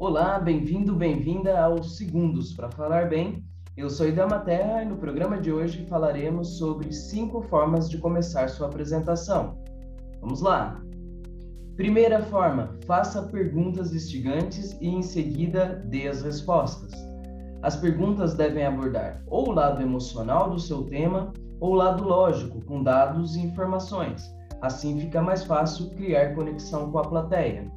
Olá, bem-vindo, bem-vinda aos Segundos para Falar Bem. Eu sou Idama Terra e no programa de hoje falaremos sobre cinco formas de começar sua apresentação. Vamos lá! Primeira forma, faça perguntas instigantes e em seguida dê as respostas. As perguntas devem abordar ou o lado emocional do seu tema ou o lado lógico, com dados e informações. Assim fica mais fácil criar conexão com a plateia.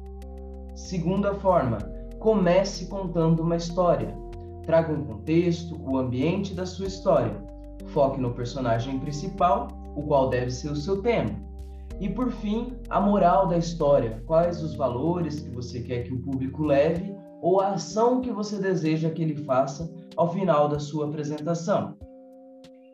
Segunda forma, comece contando uma história. Traga um contexto, o ambiente da sua história. Foque no personagem principal, o qual deve ser o seu tema. E por fim, a moral da história, quais os valores que você quer que o público leve ou a ação que você deseja que ele faça ao final da sua apresentação.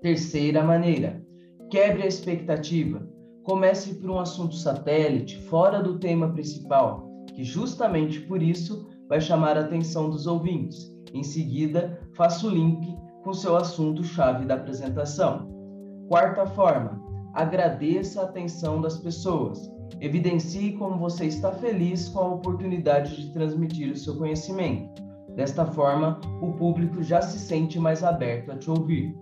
Terceira maneira, quebre a expectativa. Comece por um assunto satélite, fora do tema principal, que justamente por isso vai chamar a atenção dos ouvintes. Em seguida, faça o link com seu assunto-chave da apresentação. Quarta forma, agradeça a atenção das pessoas. Evidencie como você está feliz com a oportunidade de transmitir o seu conhecimento. Desta forma, o público já se sente mais aberto a te ouvir.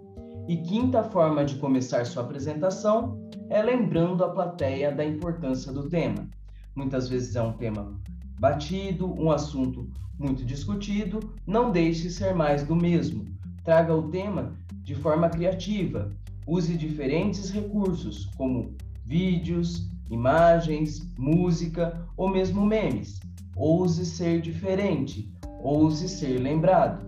E quinta forma de começar sua apresentação é lembrando a plateia da importância do tema. Muitas vezes é um tema batido, um assunto muito discutido. Não deixe ser mais do mesmo. Traga o tema de forma criativa. Use diferentes recursos, como vídeos, imagens, música ou mesmo memes. Ouse ser diferente, ouse ser lembrado.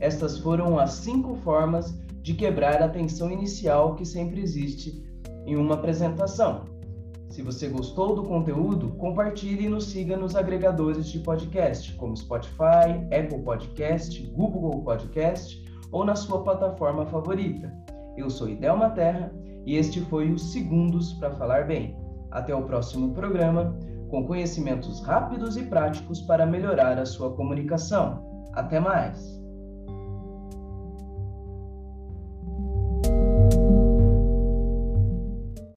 Estas foram as cinco formas de quebrar a tensão inicial que sempre existe em uma apresentação. Se você gostou do conteúdo, compartilhe e nos siga nos agregadores de podcast, como Spotify, Apple Podcast, Google Podcast ou na sua plataforma favorita. Eu sou Idelma Terra e este foi o Segundos para Falar Bem. Até o próximo programa, com conhecimentos rápidos e práticos para melhorar a sua comunicação. Até mais!